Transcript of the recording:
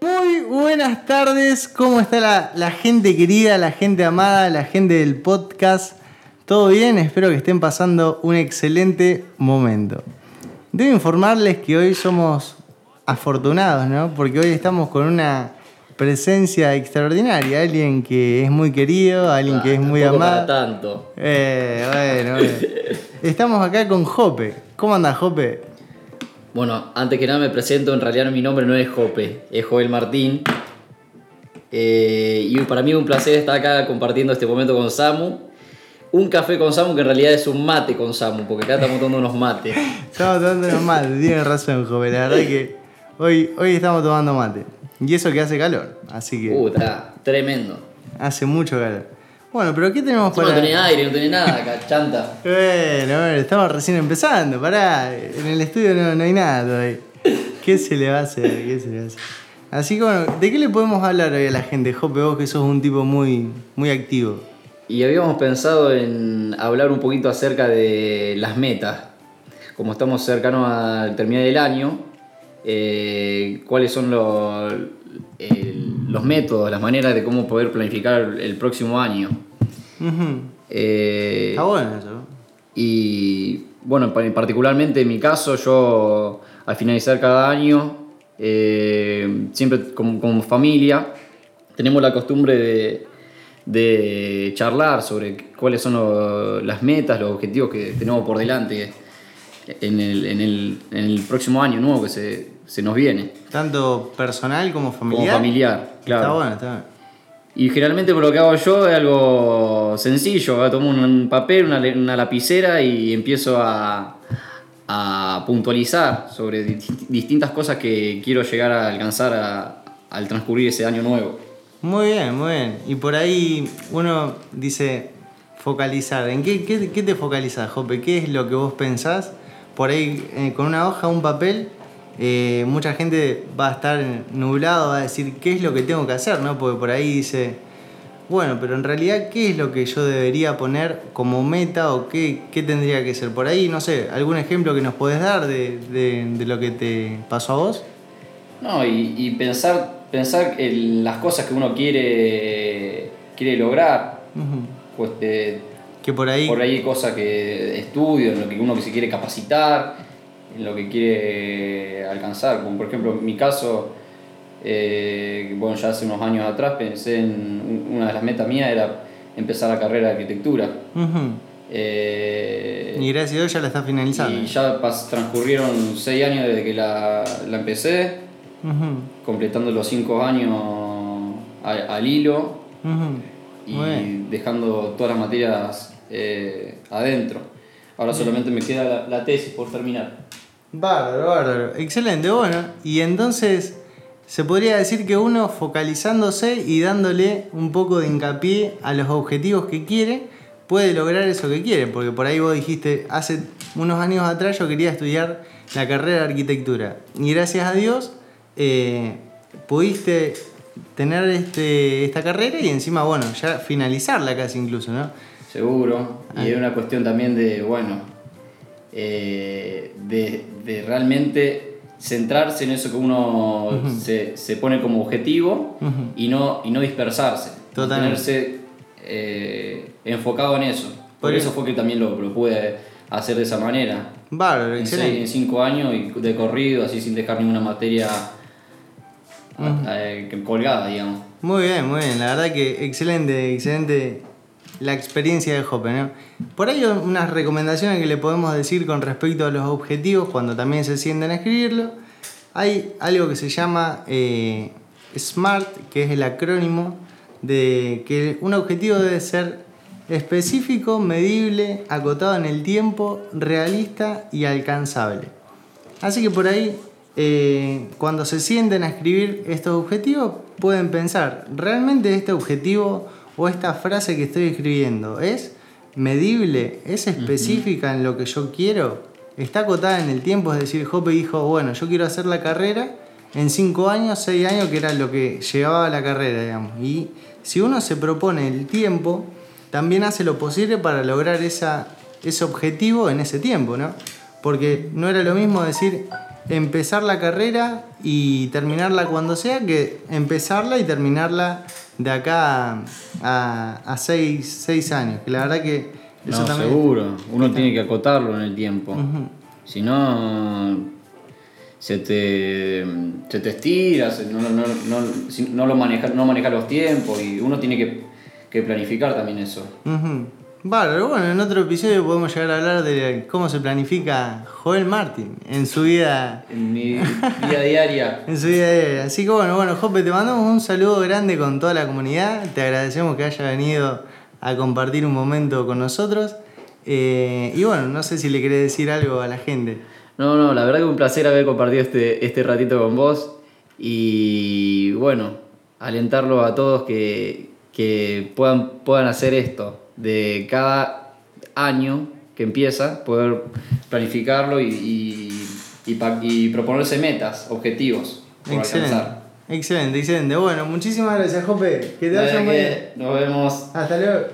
Muy buenas tardes, ¿cómo está la, gente querida, la gente amada, la gente del podcast? ¿Todo bien? Espero que estén pasando un excelente momento. Debo informarles que hoy somos afortunados, ¿no? Porque hoy estamos con una presencia extraordinaria, alguien que es muy querido, alguien que es muy amado. para tanto. Eh, bueno, bueno. Estamos acá con Jope. ¿Cómo anda Jope? Bueno, antes que nada me presento, en realidad mi nombre no es Jope, es Joel Martín. Eh, y para mí es un placer estar acá compartiendo este momento con Samu. Un café con Samu que en realidad es un mate con Samu, porque acá estamos tomando unos mates. Estamos tomando unos mates, tienes razón, Jope. La verdad que hoy, hoy estamos tomando mate. Y eso que hace calor, así que Uh, está tremendo. hace mucho calor. Bueno, pero ¿qué tenemos para...? no tenés aire, no tenés nada acá, chanta. Bueno, bueno, estamos recién empezando, pará. En el estudio no, no hay nada todavía. ¿Qué se le va a hacer? ¿Qué se le va a hacer? Así que bueno, ¿de qué le podemos hablar hoy a la gente? Jope, vos que sos un tipo muy, muy activo. Y habíamos pensado en hablar un poquito acerca de las metas. Como estamos cercanos al terminar el año, eh, cuáles son los, el- los métodos, las maneras de cómo poder planificar el próximo año. Eh, Está bueno eso. y bueno, pa- particularmente en mi caso, yo al finalizar cada año, eh, siempre como, como familia, tenemos la costumbre de, de charlar sobre cuáles son lo- las metas, los objetivos que tenemos por delante en el, en el- en el próximo año nuevo que se, se nos viene, Tanto personal como familiar. como familiar. Claro. Está bueno, está bueno. Y generalmente por lo que hago yo es algo sencillo, tomo un, papel, una, una lapicera y empiezo a, a puntualizar sobre di- distintas cosas que quiero llegar a alcanzar a- al transcurrir ese año nuevo. Muy bien, muy bien. Y por ahí uno dice focalizar. ¿En qué, qué, qué te focalizas, Jope? ¿Qué es lo que vos pensás? Por ahí, eh, con una hoja, un papel, eh, mucha gente va a estar nublado, va a decir, ¿qué es lo que tengo que hacer? ¿no? Porque por ahí dice, bueno, pero en realidad, ¿qué es lo que yo debería poner como meta o qué, qué tendría que ser? Por ahí, no sé, ¿algún ejemplo que nos podés dar de, de- de lo que te pasó a vos? No, y, y pensar, pensar en las cosas que uno quiere, quiere lograr, pues eh, Que por ahí... Por ahí hay cosas que estudio, en lo que uno que se quiere capacitar, en lo que quiere alcanzar. Como por ejemplo, en mi caso, eh, bueno, ya hace unos años atrás pensé en una de las metas mías era empezar la carrera de arquitectura. Ujú. Eh, Y gracias a Dios ya la está finalizando. y ya pas- transcurrieron seis años desde que la, la empecé, completando los cinco años a- al hilo ujú. y Muy bien. dejando todas las materias eh, adentro. Ahora solamente me queda la, la tesis por terminar. Bárbaro, bárbaro. Excelente, bueno. Y entonces se podría decir que uno focalizándose y dándole un poco de hincapié a los objetivos que quiere, puede lograr eso que quiere. Porque por ahí vos dijiste, hace unos años atrás yo quería estudiar la carrera de arquitectura. Y gracias a Dios eh, pudiste tener este, esta carrera y encima, bueno, ya finalizarla casi incluso, ¿no? Seguro. Y es una cuestión también de, bueno, eh, de, de realmente centrarse en eso que uno se, se pone como objetivo y, no, y no dispersarse. Totalmente. Eh, enfocado en eso. Por eso fue que también lo, lo pude hacer de esa manera. Bárbaro, En, seis- excelente. en cinco años y de corrido, así sin dejar ninguna materia eh, colgada, digamos. Muy bien, muy bien. La verdad que excelente, excelente la experiencia de Hoppe. Por ahí unas recomendaciones que le podemos decir con respecto a los objetivos cuando también se sienten a escribirlo. Hay algo que se llama eh, SMART, que es el acrónimo de que un objetivo debe ser específico, medible, acotado en el tiempo, realista y alcanzable. Así que por ahí, eh, cuando se sienten a escribir estos objetivos, pueden pensar, ¿realmente este objetivo o esta frase que estoy escribiendo es medible? ¿Es específica en lo que yo quiero? ¿Está acotada en el tiempo? Es decir, Hoppe dijo, bueno, yo quiero hacer la carrera en 5 años, 6 años, que era lo que llevaba la carrera, digamos. Y si uno se propone el tiempo, también hace lo posible para lograr esa, ese objetivo en ese tiempo, ¿no? Porque no era lo mismo decir empezar la carrera y terminarla cuando sea que empezarla y terminarla de acá a, a seis, seis años. Que la verdad que eso no, también. seguro. Uno tiene que acotarlo en el tiempo. Si no, se te, se te estira, se- no, no, no, no lo maneja, no maneja los tiempos y uno tiene que, que planificar también eso. Bárbaro, bueno, en otro episodio podemos llegar a hablar de cómo se planifica Joel Martin en su vida En mi vida diaria. En su vida diaria. Así que bueno, bueno, Jope, te mandamos un saludo grande con toda la comunidad. Te agradecemos que haya venido a compartir un momento con nosotros. Eh, y bueno, no sé si le querés decir algo a la gente. No, no, la verdad que un placer haber compartido este, este ratito con vos y bueno, alentarlo a todos que, que puedan, puedan hacer esto, de cada año que empieza, poder planificarlo y, y, y y proponerse metas, objetivos por Excelente. alcanzar. Excelente, excelente. Bueno, muchísimas gracias, Jope. Que te vaya muy bien. Nos vemos. Hasta luego.